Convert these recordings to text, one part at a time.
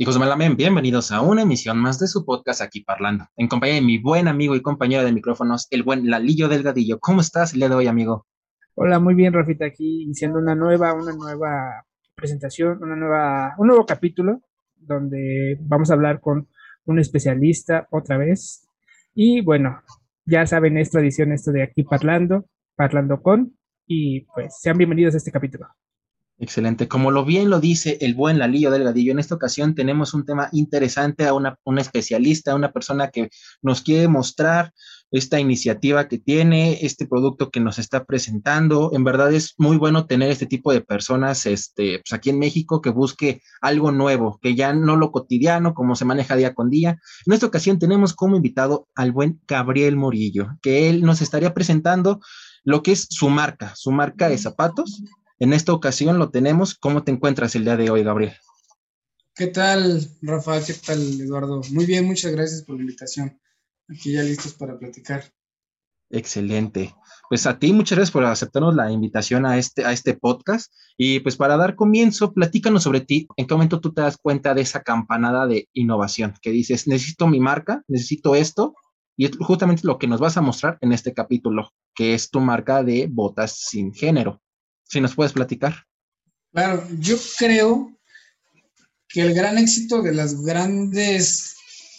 Hijos de Malamen, bienvenidos a una emisión más de su podcast aquí parlando, en compañía de mi buen amigo y compañero de micrófonos, el buen Lalillo Delgadillo. ¿Cómo estás el día de hoy, amigo? Hola, muy bien, Rafita, aquí iniciando una nueva, una nueva presentación, una nueva, un nuevo capítulo donde vamos a hablar con un especialista otra vez. Y bueno, ya saben, es tradición esto de aquí parlando, parlando con, y pues sean bienvenidos a este capítulo. Excelente. Como lo bien lo dice el buen Lalillo Delgadillo, en esta ocasión tenemos un tema interesante a una, especialista, a una persona que nos quiere mostrar esta iniciativa que tiene, este producto que nos está presentando. En verdad es muy bueno tener este tipo de personas este, pues aquí en México que busque algo nuevo, que ya no lo cotidiano, como se maneja día con día. En esta ocasión tenemos como invitado al buen Gabriel Morillo, que él nos estaría presentando lo que es su marca, su marca de zapatos en esta ocasión lo tenemos. ¿Cómo te encuentras el día de hoy, Gabriel? ¿Qué tal, Rafa? ¿Qué tal, Eduardo? Muy bien, muchas gracias por la invitación. Aquí ya listos para platicar. Excelente. Pues a ti muchas gracias por aceptarnos la invitación a este, a este podcast. Y pues para dar comienzo, platícanos sobre ti. ¿En qué momento tú te das cuenta de esa campanada de innovación que dices, necesito mi marca, necesito esto? Y es justamente lo que nos vas a mostrar en este capítulo, que es tu marca de botas sin género. Si nos puedes platicar. Claro, yo creo que el gran éxito de las grandes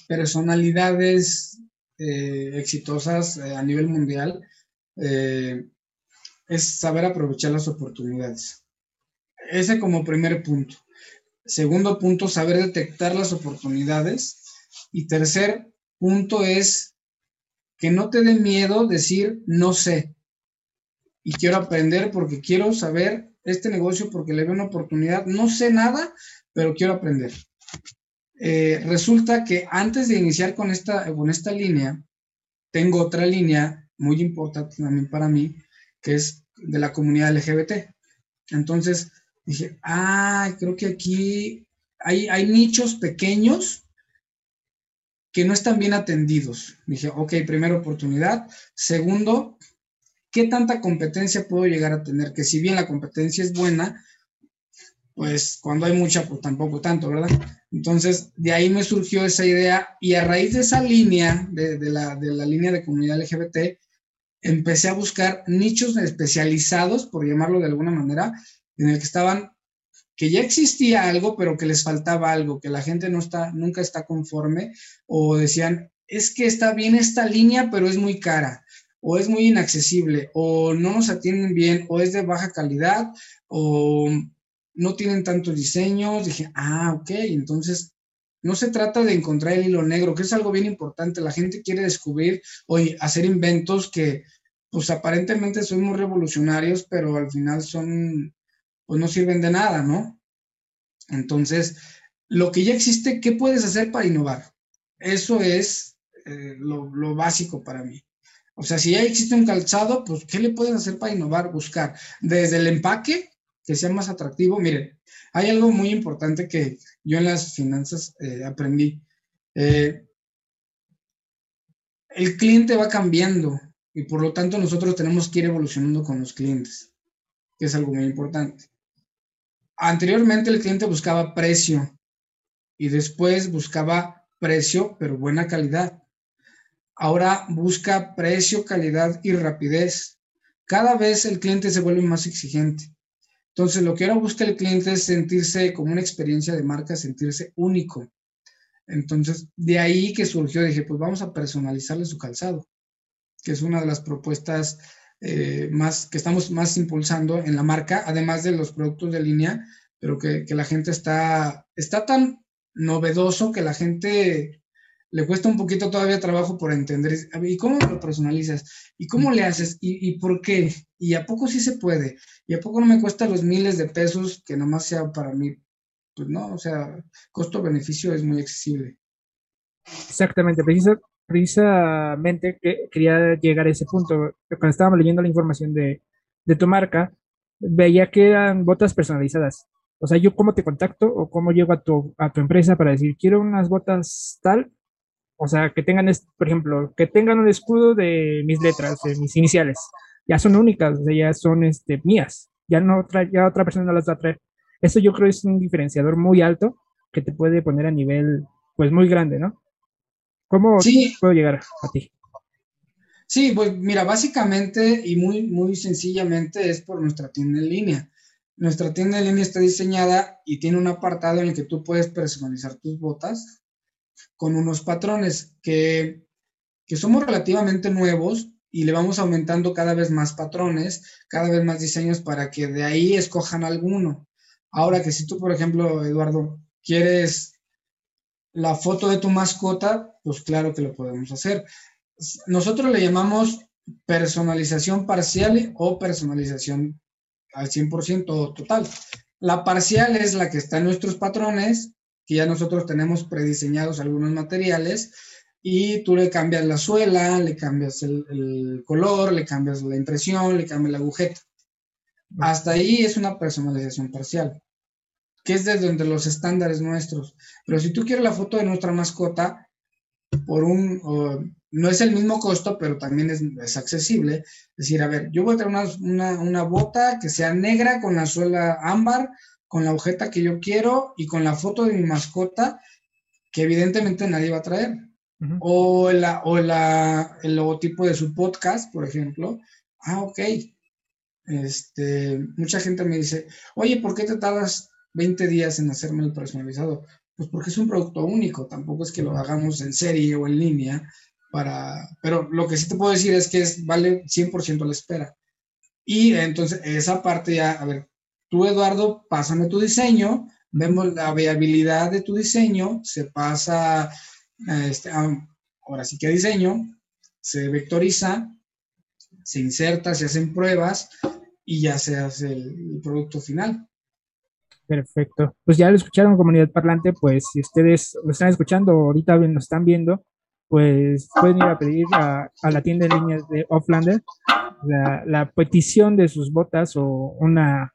personalidades eh, exitosas eh, a nivel mundial eh, es saber aprovechar las oportunidades. Ese como primer punto. Segundo punto, saber detectar las oportunidades. Y tercer punto es que no te dé miedo decir no sé y quiero aprender porque quiero saber este negocio porque le veo una oportunidad. No sé nada, pero quiero aprender. Eh, resulta que antes de iniciar con esta, con esta línea, tengo otra línea muy importante también para mí, que es de la comunidad LGBT. Entonces dije, ah, creo que aquí hay, hay nichos pequeños que no están bien atendidos. Dije, ok, primera oportunidad. Segundo, ¿qué tanta competencia puedo llegar a tener? Que si bien la competencia es buena, pues cuando hay mucha, pues tampoco tanto, ¿verdad? Entonces, de ahí me surgió esa idea y a raíz de esa línea, de, la, de la línea de comunidad LGBT, empecé a buscar nichos especializados, por llamarlo de alguna manera, en el que estaban, que ya existía algo, pero que les faltaba algo, que la gente no está, nunca está conforme, o decían, es que está bien esta línea, pero es muy cara o es muy inaccesible, o no nos atienden bien, o es de baja calidad, o no tienen tantos diseños. Dije, ah, ok, entonces no se trata de encontrar el hilo negro, que es algo bien importante. La gente quiere descubrir o hacer inventos que, pues aparentemente son muy revolucionarios, pero al final son, pues no sirven de nada, ¿no? Entonces, lo que ya existe, ¿qué puedes hacer para innovar? Eso es eh, lo básico para mí. O sea, si ya existe un calzado, pues, ¿qué le pueden hacer para innovar? Buscar desde el empaque, que sea más atractivo. Miren, hay algo muy importante que yo en las finanzas eh, aprendí. Eh, el cliente va cambiando y por lo tanto nosotros tenemos que ir evolucionando con los clientes, que es algo muy importante. Anteriormente el cliente buscaba precio y después buscaba precio, pero buena calidad. Ahora busca precio, calidad y rapidez. Cada vez el cliente se vuelve más exigente. Entonces, lo que ahora busca el cliente es sentirse como una experiencia de marca, sentirse único. Entonces, de ahí que surgió, dije, pues vamos a personalizarle su calzado, que es una de las propuestas eh, más que estamos más impulsando en la marca, además de los productos de línea, pero que, que la gente está, está tan novedoso que la gente le cuesta un poquito todavía trabajo por entender, ¿y cómo lo personalizas? ¿Y cómo le haces? ¿Y, por qué? ¿Y a poco sí se puede? ¿Y a poco no me cuesta los miles de pesos que nomás sea para mí? Pues no, o sea, costo-beneficio es muy accesible. Exactamente, precisamente que quería llegar a ese punto. Cuando estábamos leyendo la información de, de tu marca, veía que eran botas personalizadas. O sea, yo cómo te contacto o cómo llego a tu, a tu empresa para decir, quiero unas botas tal o sea, que tengan, por ejemplo, que tengan un escudo de mis letras, de mis iniciales. Ya son únicas, ya son este, mías. Ya, no otra, ya otra persona no las va a traer. Eso yo creo es un diferenciador muy alto que te puede poner a nivel, pues muy grande, ¿no? ¿Cómo puedo llegar a ti? Sí, pues mira, básicamente y muy, muy sencillamente es por nuestra tienda en línea. Nuestra tienda en línea está diseñada y tiene un apartado en el que tú puedes personalizar tus botas con unos patrones que, que somos relativamente nuevos y le vamos aumentando cada vez más patrones, cada vez más diseños para que de ahí escojan alguno. Ahora que si tú, por ejemplo, Eduardo, quieres la foto de tu mascota, pues claro que lo podemos hacer. Nosotros le llamamos personalización parcial o personalización al 100% total. La parcial es la que está en nuestros patrones, que ya nosotros tenemos prediseñados algunos materiales, y tú le cambias la suela, le cambias el, color, le cambias la impresión, le cambias la agujeta. Hasta ahí es una personalización parcial, que es desde donde los estándares nuestros. Pero si tú quieres la foto de nuestra mascota, por un, no es el mismo costo, pero también es, accesible. Es decir, a ver, yo voy a traer una, una, bota que sea negra con la suela ámbar, con la agujeta que yo quiero y con la foto de mi mascota, que evidentemente nadie va a traer. O, la, o la, el logotipo de su podcast, por ejemplo. Ah, ok. Este, mucha gente me dice, oye, ¿por qué te tardas 20 días en hacerme el personalizado? Pues porque es un producto único, tampoco es que lo hagamos en serie o en línea para, pero lo que sí te puedo decir es que es, vale 100% la espera. Y entonces esa parte ya, a ver, tú Eduardo, pásame tu diseño, vemos la viabilidad de tu diseño, se pasa, este, ahora sí que diseño, se vectoriza, se inserta, se hacen pruebas y ya se hace el, producto final. Perfecto. Pues ya lo escucharon, comunidad parlante, pues si ustedes lo están escuchando, ahorita lo están viendo, pues pueden ir a pedir a, la tienda de línea de Offlander la, petición de sus botas o una,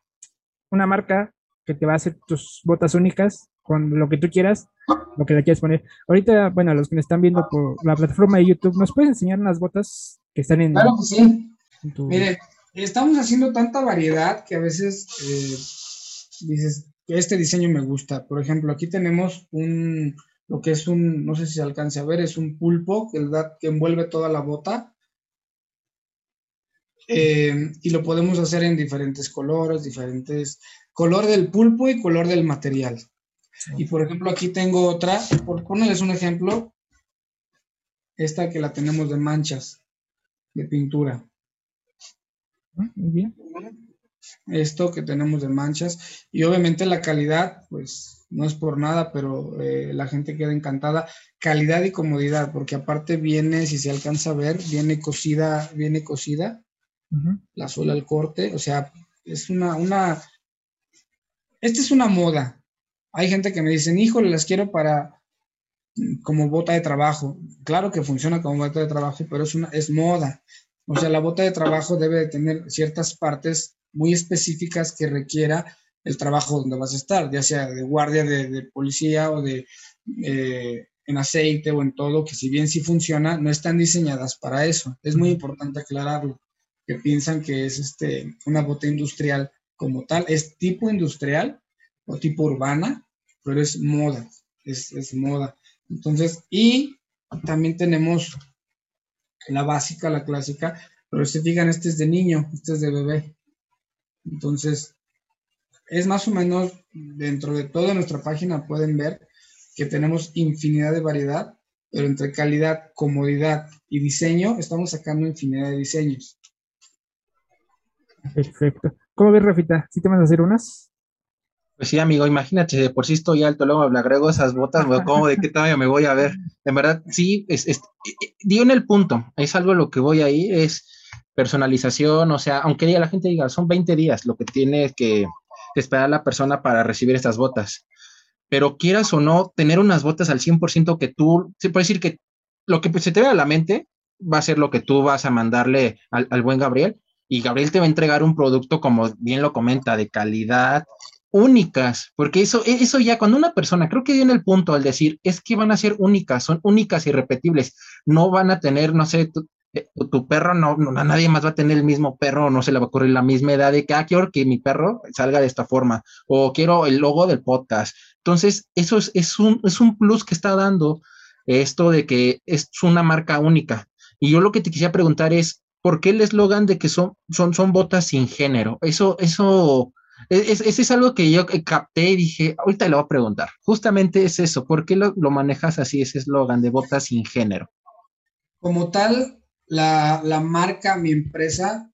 una marca que te va a hacer tus botas únicas con lo que tú quieras, lo que le quieras poner. Ahorita, bueno, los que me están viendo por la plataforma de YouTube, ¿nos puedes enseñar unas botas que están en... Claro que sí. Mire, estamos haciendo tanta variedad que a veces eh, dices, este diseño me gusta. Por ejemplo, aquí tenemos un, lo que es un, no sé si se alcance a ver, es un pulpo que, que envuelve toda la bota. Eh, y lo podemos hacer en diferentes colores, diferentes, color del pulpo y color del material. Y por ejemplo, aquí tengo otra, por ponerles un ejemplo, esta que la tenemos de manchas de pintura. Ah, muy bien. Esto que tenemos de manchas y obviamente la calidad, pues no es por nada, pero eh, la gente queda encantada. Calidad y comodidad, porque aparte viene, si se alcanza a ver, viene cosida, viene la suela al corte, o sea, es una, una, esta es una moda. Hay gente que me dicen, híjole, las quiero para como bota de trabajo. Claro que funciona como bota de trabajo, pero es una, es moda. O sea, la bota de trabajo debe de tener ciertas partes muy específicas que requiera el trabajo donde vas a estar, ya sea de guardia de, policía o de eh, en aceite o en todo, que si bien sí funciona, no están diseñadas para eso. Es muy importante aclararlo, que piensan que es este, una bota industrial como tal, es tipo industrial o tipo urbana, pero es moda, es, es moda. Entonces, y también tenemos la básica, la clásica, pero si fijan, este es de niño, este es de bebé. Entonces, es más o menos dentro de toda nuestra página pueden ver que tenemos infinidad de variedad, pero entre calidad, comodidad y diseño estamos sacando infinidad de diseños. Perfecto. ¿Cómo ves, Rafita? ¿Sí te vas a hacer unas? Pues sí, amigo, imagínate, de por sí estoy alto, luego me agrego esas botas, ¿cómo de qué tamaño me voy a ver? En verdad, sí, es, es, dio en el punto, es algo lo que voy a ir, es personalización, o sea, aunque la gente diga, son 20 días lo que tiene que, esperar la persona para recibir estas botas. Pero quieras o no, tener unas botas al 100% que tú, se puede decir que lo que se te ve a la mente va a ser lo que tú vas a mandarle al buen Gabriel y Gabriel te va a entregar un producto, como bien lo comenta, de calidad, únicas, porque eso, eso ya cuando una persona, creo que viene el punto al decir, es que van a ser únicas, son únicas y repetibles, no van a tener, no sé, eh, tu, perro no, nadie más va a tener el mismo perro, no se le va a ocurrir la misma edad de que, ah, quiero que mi perro salga de esta forma, o quiero el logo del podcast, Entonces, eso es, es, un, es un plus que está dando esto de que es una marca única. Y yo lo que te quisiera preguntar es, ¿por qué el eslogan de que son, son, son botas sin género? Eso, eso, es, es, es algo que yo capté y dije, ahorita le voy a preguntar. Justamente es eso, ¿por qué lo, lo manejas así, ese eslogan de botas sin género? Como tal, la, la marca, mi empresa,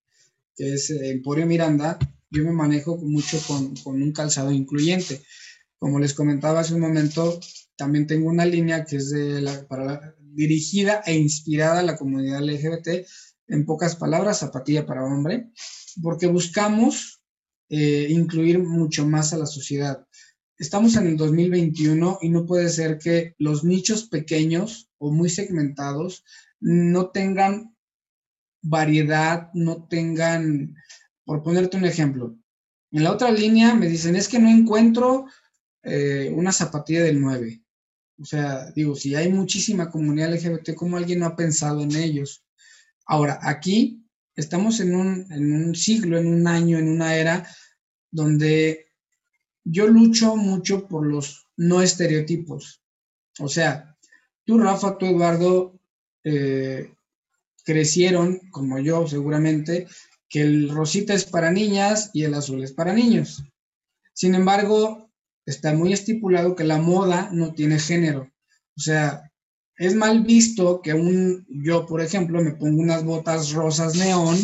que es eh, Emporio Miranda, yo me manejo mucho con, con, un calzado incluyente. Como les comentaba hace un momento, también tengo una línea que es de la, para la, dirigida e inspirada a la comunidad LGBT, en pocas palabras, zapatilla para hombre, porque buscamos eh, incluir mucho más a la sociedad. Estamos en el 2021 y no puede ser que los nichos pequeños o muy segmentados no tengan variedad, no tengan, por ponerte un ejemplo, en la otra línea me dicen, es que no encuentro eh, una zapatilla del 9. O sea, digo, si hay muchísima comunidad LGBT, ¿cómo alguien no ha pensado en ellos? Ahora, aquí estamos en un, en un siglo, en un año, en una era donde yo lucho mucho por los no estereotipos. O sea, tú, Rafa, tú, Eduardo, eh, crecieron, como yo seguramente, que el rosita es para niñas y el azul es para niños. Sin embargo, está muy estipulado que la moda no tiene género. O sea, es mal visto que un, yo, por ejemplo, me pongo unas botas rosas neón,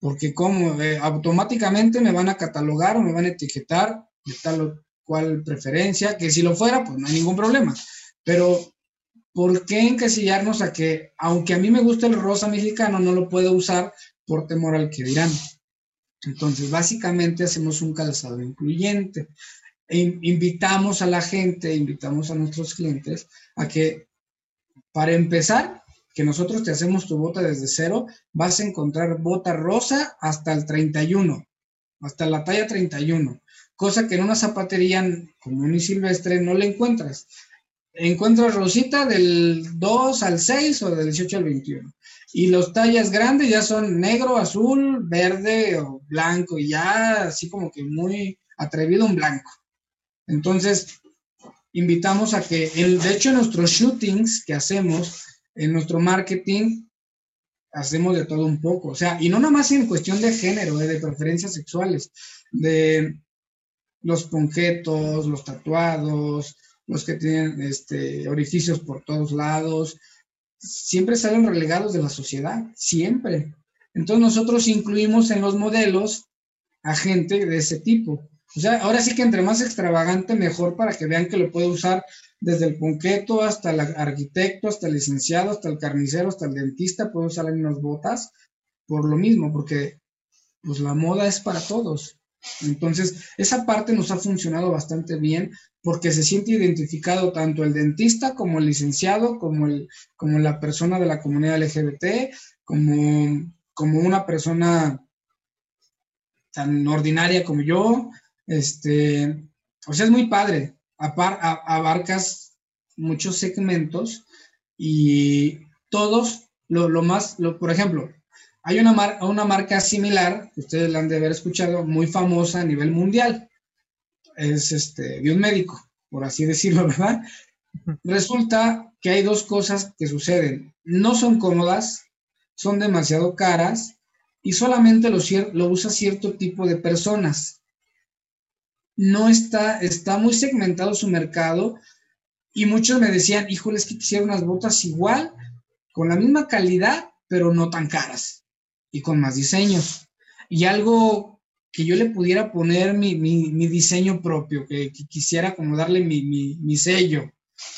porque como eh, automáticamente me van a catalogar o me van a etiquetar de tal o cual preferencia, que si lo fuera, pues no hay ningún problema. Pero, ¿por qué encasillarnos a que, aunque a mí me gusta el rosa mexicano, no lo puedo usar por temor al que dirán? Entonces, básicamente hacemos un calzado incluyente. E invitamos a la gente, invitamos a nuestros clientes a que, para empezar, que nosotros te hacemos tu bota desde cero, vas a encontrar bota rosa hasta el 31, hasta la talla 31, cosa que en una zapatería común y silvestre no le encuentras. Encuentras rosita del 2 al 6 o del 18 al 21. Y los tallas grandes ya son negro, azul, verde o blanco, y ya así como que muy atrevido un blanco. Entonces, invitamos a que, el, de hecho, en nuestros shootings que hacemos, en nuestro marketing, hacemos de todo un poco. O sea, y no nada más en cuestión de género, eh, de preferencias sexuales, de los ponquetos, los tatuados, los que tienen este, orificios por todos lados, siempre salen relegados de la sociedad, siempre. Entonces nosotros incluimos en los modelos a gente de ese tipo. O sea, ahora sí que entre más extravagante, mejor para que vean que lo puede usar desde el ponqueto hasta el arquitecto, hasta el licenciado, hasta el carnicero, hasta el dentista, puede usar unas botas por lo mismo, porque pues la moda es para todos. Entonces, esa parte nos ha funcionado bastante bien porque se siente identificado tanto el dentista como el licenciado, como, el, como la persona de la comunidad LGBT, como, como una persona tan ordinaria como yo, este, o sea, es muy padre. Apar, abarcas muchos segmentos y todos, lo, más, lo, por ejemplo, hay una, una marca similar, que ustedes la han de haber escuchado, muy famosa a nivel mundial. Es este, de un médico, por así decirlo, ¿verdad? Resulta que hay dos cosas que suceden. No son cómodas, son demasiado caras y solamente lo, lo usa cierto tipo de personas no está, está muy segmentado su mercado y muchos me decían, híjole, es que quisiera unas botas igual, con la misma calidad, pero no tan caras y con más diseños. Y algo que yo le pudiera poner mi, diseño propio, que, quisiera como darle mi, sello.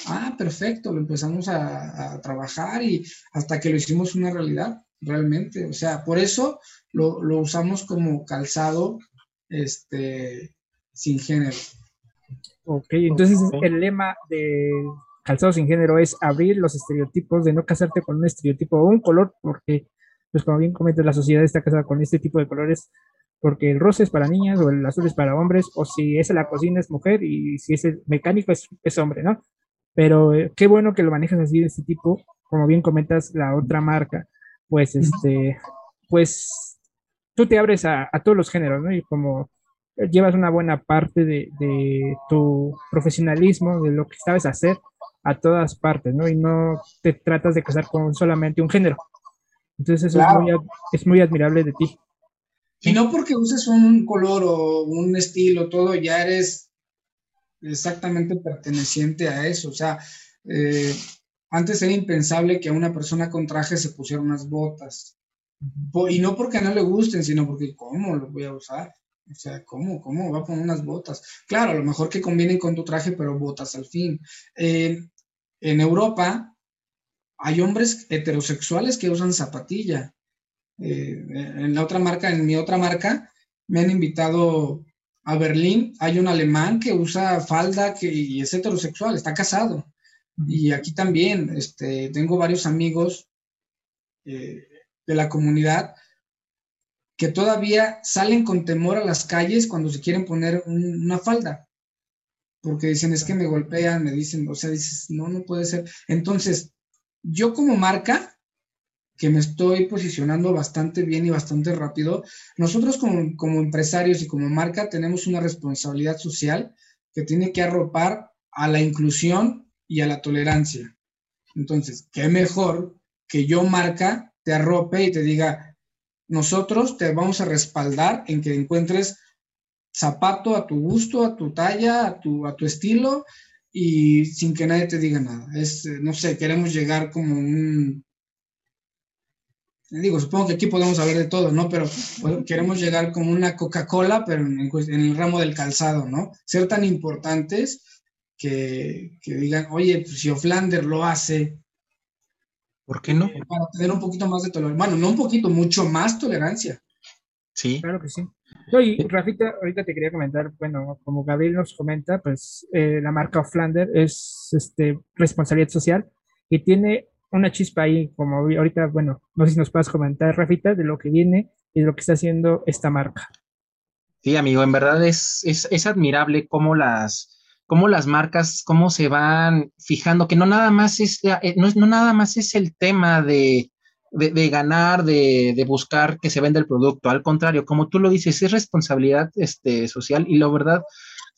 Ah, perfecto, lo empezamos a, trabajar y hasta que lo hicimos una realidad, realmente. O sea, por eso lo, lo usamos como calzado, este, sin género. Ok, entonces el lema de calzado sin género es abrir los estereotipos, de no casarte con un estereotipo o un color, porque, pues como bien comentas, la sociedad está casada con este tipo de colores, porque el rosa es para niñas o el azul es para hombres, o si es la cocina es mujer y si es el mecánico es, es hombre, ¿no? Pero eh, qué bueno que lo manejas así de este tipo, como bien comentas la otra marca, pues este, pues tú te abres a, a todos los géneros, ¿no? Y como llevas una buena parte de, tu profesionalismo, de lo que sabes hacer a todas partes, ¿no? Y no te tratas de casar con solamente un género. Entonces eso es, muy, es muy admirable de ti. Y no porque uses un color o un estilo, todo, ya eres exactamente perteneciente a eso. O sea, eh, antes era impensable que a una persona con traje se pusiera unas botas. Y no porque no le gusten, sino porque, ¿cómo lo voy a usar? O sea, ¿cómo? ¿Cómo va a poner unas botas? Claro, a lo mejor que convienen con tu traje, pero botas al fin. Eh, en Europa hay hombres heterosexuales que usan zapatilla. Eh, en la otra marca, en mi otra marca, me han invitado a Berlín. Hay un alemán que usa falda que, y es heterosexual, está casado. Y aquí también, este, tengo varios amigos eh, de la comunidad que todavía salen con temor a las calles cuando se quieren poner una falda. Porque dicen, es que me golpean, me dicen, o sea, dices, no, no puede ser. Entonces, yo como marca, que me estoy posicionando bastante bien y bastante rápido, nosotros como, como empresarios y como marca tenemos una responsabilidad social que tiene que arropar a la inclusión y a la tolerancia. Entonces, qué mejor que yo marca te arrope y te diga, nosotros te vamos a respaldar en que encuentres zapato a tu gusto, a tu talla, a tu, a tu estilo y sin que nadie te diga nada. Es, no sé, queremos llegar como un... Digo, supongo que aquí podemos hablar de todo, ¿no? Pero queremos llegar como una Coca-Cola, pero en, el ramo del calzado, ¿no? Ser tan importantes que, que digan, oye, pues si Oflander lo hace, ¿Por qué no? Para tener un poquito más de tolerancia. Bueno, no un poquito, mucho más tolerancia. Sí. Claro que sí. y Rafita, ahorita te quería comentar, bueno, como Gabriel nos comenta, pues eh, la marca Flander es este, responsabilidad social y tiene una chispa ahí, como ahorita, bueno, no sé si nos puedes comentar, Rafita, de lo que viene y de lo que está haciendo esta marca. Sí, amigo, en verdad es, es, es admirable cómo las, cómo las marcas, cómo se van fijando, que no nada más es, eh, no, es, no nada más es el tema de, de, ganar, de, de, buscar que se venda el producto. Al contrario, como tú lo dices, es responsabilidad este, social y la verdad,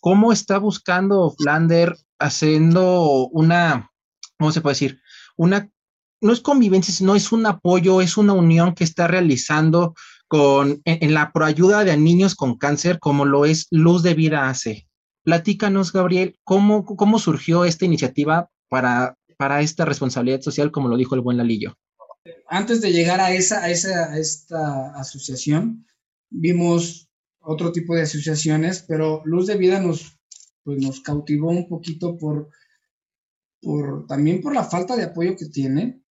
cómo está buscando Flander haciendo una, ¿cómo se puede decir? Una, no es convivencia, sino es un apoyo, es una unión que está realizando con, en, en la proayuda de niños con cáncer, como lo es Luz de Vida hace. Platícanos, Gabriel, ¿cómo, cómo surgió esta iniciativa para, para esta responsabilidad social, como lo dijo el buen Lalillo? Antes de llegar a, esa, a, esa, esta asociación, vimos otro tipo de asociaciones, pero Luz de Vida nos, pues nos cautivó un poquito por, por, también por la falta de apoyo que tiene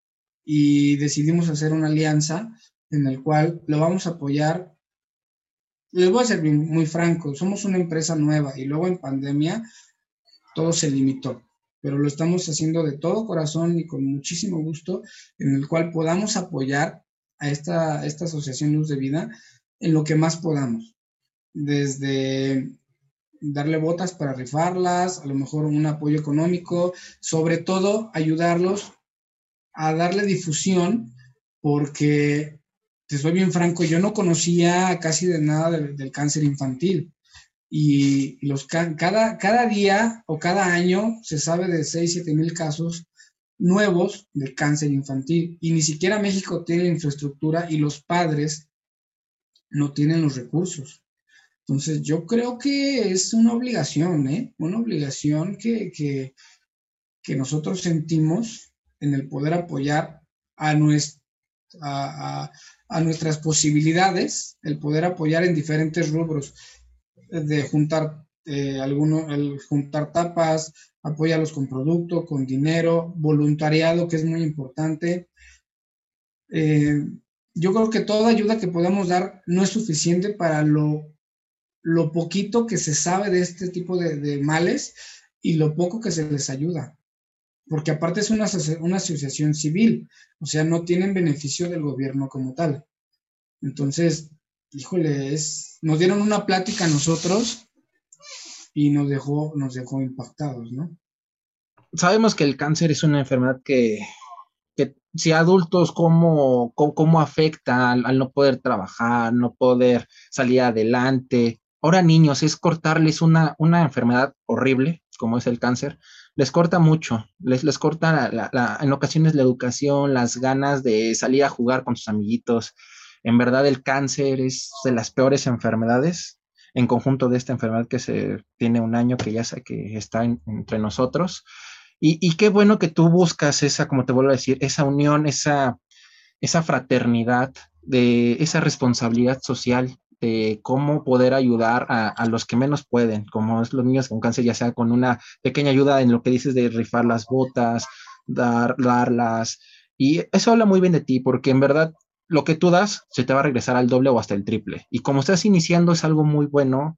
y decidimos hacer una alianza en el cual lo vamos a apoyar les voy a ser muy franco, somos una empresa nueva y luego en pandemia todo se limitó, pero lo estamos haciendo de todo corazón y con muchísimo gusto en el cual podamos apoyar a esta, esta asociación Luz de Vida en lo que más podamos, desde darle botas para rifarlas, a lo mejor un apoyo económico, sobre todo ayudarlos a darle difusión porque te soy bien franco, yo no conocía casi de nada del, cáncer infantil. Y los, cada, cada día o cada año se sabe de 6, 7 mil casos nuevos de cáncer infantil. Y ni siquiera México tiene infraestructura y los padres no tienen los recursos. Entonces, yo creo que es una obligación, ¿eh? Una obligación que, que, que nosotros sentimos en el poder apoyar a, nuestra, a, a nuestras posibilidades el poder apoyar en diferentes rubros, de juntar eh, alguno, el juntar tapas, apoyarlos con producto, con dinero, voluntariado, que es muy importante. Eh, yo creo que toda ayuda que podamos dar no es suficiente para lo, lo poquito que se sabe de este tipo de males y lo poco que se les ayuda porque aparte es una, una asociación civil, o sea, no tienen beneficio del gobierno como tal. Entonces, híjole, es, nos dieron una plática a nosotros y nos dejó, nos dejó impactados, ¿no? Sabemos que el cáncer es una enfermedad que, que si adultos, ¿cómo, cómo, afecta al, no poder trabajar, no poder salir adelante? ahora niños es cortarles una, una enfermedad horrible, como es el cáncer, les corta mucho, les, les corta en ocasiones la educación, las ganas de salir a jugar con sus amiguitos. En verdad el cáncer es de las peores enfermedades en conjunto de esta enfermedad que se tiene un año que ya sé que está entre nosotros. Y, y, qué bueno que tú buscas esa, como te vuelvo a decir, esa unión, esa, esa fraternidad, de esa responsabilidad social de cómo poder ayudar a, los que menos pueden, como es los niños con cáncer, ya sea con una pequeña ayuda en lo que dices de rifar las botas, dar, darlas. Y eso habla muy bien de ti, porque en verdad lo que tú das se te va a regresar al doble o hasta el triple. Y como estás iniciando es algo muy bueno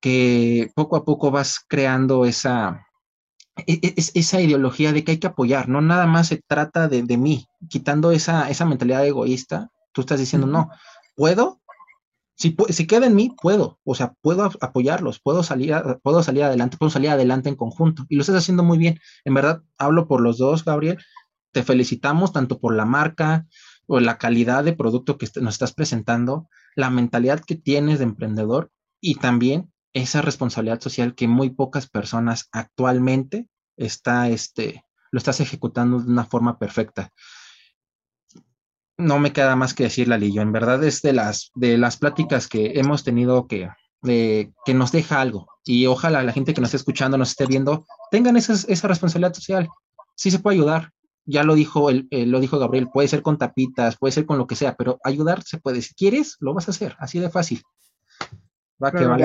que poco a poco vas creando esa, e, e, esa ideología de que hay que apoyar, no nada más se trata de, mí, quitando esa, esa mentalidad egoísta, tú estás diciendo, no, puedo, si, si queda en mí, puedo, o sea, puedo apoyarlos, puedo salir, puedo salir adelante, puedo salir adelante en conjunto, y lo estás haciendo muy bien. En verdad, hablo por los dos, Gabriel, te felicitamos tanto por la marca, o la calidad de producto que nos estás presentando, la mentalidad que tienes de emprendedor y también esa responsabilidad social que muy pocas personas actualmente está, este, lo estás ejecutando de una forma perfecta. No me queda más que decir, Lalillo. En verdad es de las, de las pláticas que hemos tenido que, que nos deja algo. Y ojalá la gente que nos esté escuchando, nos esté viendo, tengan esa, esa responsabilidad social. Sí se puede ayudar, ya lo dijo, el, eh, lo dijo Gabriel, puede ser con tapitas, puede ser con lo que sea, pero ayudar se puede. Si quieres, lo vas a hacer, así de fácil. Va que va,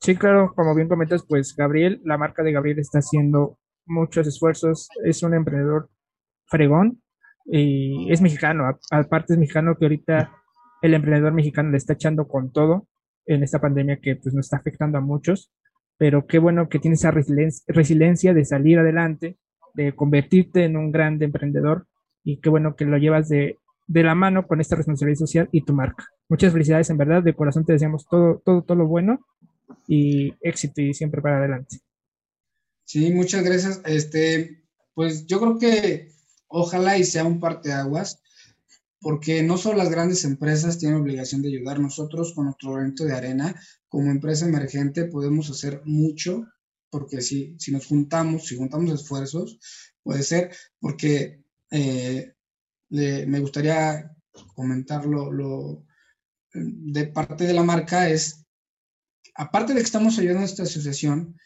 Sí, claro, como bien comentas, pues Gabriel, la marca de Gabriel está haciendo muchos esfuerzos, es un emprendedor fregón es mexicano, aparte es mexicano que ahorita el emprendedor mexicano le está echando con todo en esta pandemia que pues nos está afectando a muchos, pero qué bueno que tiene esa resiliencia de salir adelante de convertirte en un gran emprendedor y qué bueno que lo llevas de, la mano con esta responsabilidad social y tu marca. Muchas felicidades, en verdad, de corazón te deseamos todo, todo, todo lo bueno y éxito y siempre para adelante. Sí, muchas gracias. Este, pues yo creo que ojalá y sea un parteaguas, porque no solo las grandes empresas tienen obligación de ayudar, nosotros con nuestro granito de arena, como empresa emergente, podemos hacer mucho porque si, si nos juntamos, si juntamos esfuerzos, puede ser, porque eh, me gustaría comentarlo lo, de parte de la marca es, aparte de que estamos ayudando a esta asociación,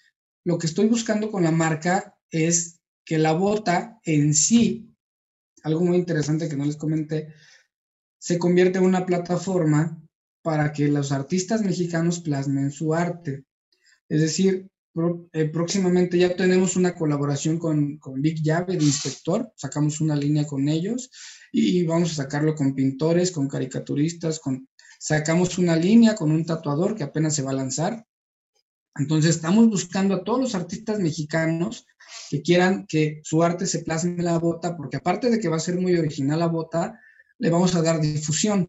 lo que estoy buscando con la marca es que la bota en sí, algo muy interesante que no les comenté, se convierte en una plataforma para que los artistas mexicanos plasmen su arte. Es decir, eh, próximamente ya tenemos una colaboración con, con Big Llave de Inspector, sacamos una línea con ellos y vamos a sacarlo con pintores, con caricaturistas, con, sacamos una línea con un tatuador que apenas se va a lanzar. Entonces estamos buscando a todos los artistas mexicanos que quieran que su arte se plasme en la bota, porque aparte de que va a ser muy original la bota, le vamos a dar difusión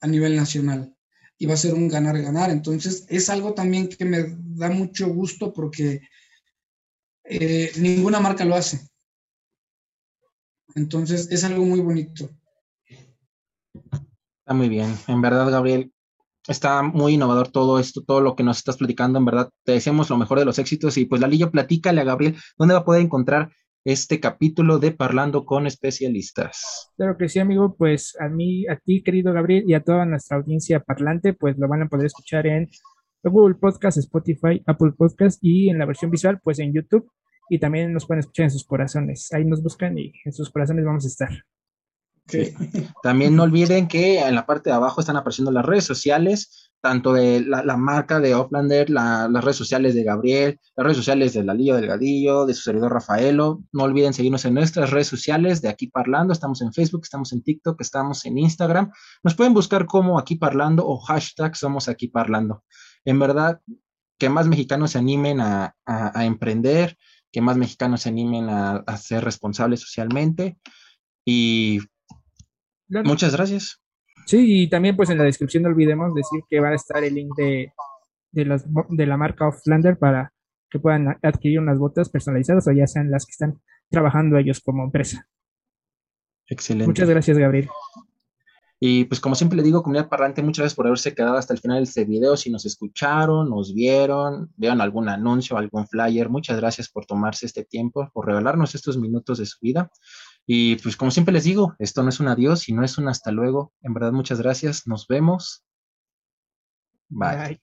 a nivel nacional y va a ser un ganar-ganar. Entonces, es algo también que me da mucho gusto porque eh, ninguna marca lo hace. Entonces, es algo muy bonito. Está muy bien. En verdad, Gabriel, está muy innovador todo esto, todo lo que nos estás platicando. En verdad, te deseamos lo mejor de los éxitos. Y pues, Lalillo, platícale a Gabriel dónde va a poder encontrar este capítulo de Parlando con especialistas. Claro que sí, amigo, pues a mí, a ti, querido Gabriel, y a toda nuestra audiencia parlante, pues lo van a poder escuchar en Google Podcast, Spotify, Apple Podcast y en la versión visual, pues en YouTube. Y también nos pueden escuchar en sus corazones. Ahí nos buscan y en sus corazones vamos a estar. También no olviden que en la parte de abajo están apareciendo las redes sociales tanto de la, marca de Offlander, las redes sociales de Gabriel, las redes sociales de Lalillo Delgadillo, de su servidor Rafaelo. No olviden seguirnos en nuestras redes sociales de Aquí Parlando. Estamos en Facebook, estamos en TikTok, estamos en Instagram. Nos pueden buscar como Aquí Parlando o hashtag Somos Aquí Parlando. En verdad, que más mexicanos se animen a, emprender, que más mexicanos se animen a, ser responsables socialmente. Y muchas gracias. Sí, y también pues en la descripción no olvidemos decir que va a estar el link de, las, de la marca Offlander para que puedan adquirir unas botas personalizadas o ya sean las que están trabajando ellos como empresa. Excelente. Muchas gracias, Gabriel. Y pues como siempre le digo, comunidad parlante, muchas gracias por haberse quedado hasta el final de este video. Si nos escucharon, nos vieron, vieron algún anuncio, algún flyer, muchas gracias por tomarse este tiempo, por regalarnos estos minutos de su vida. Y pues como siempre les digo, esto no es un adiós, sino es un hasta luego. En verdad, muchas gracias. Nos vemos. Bye.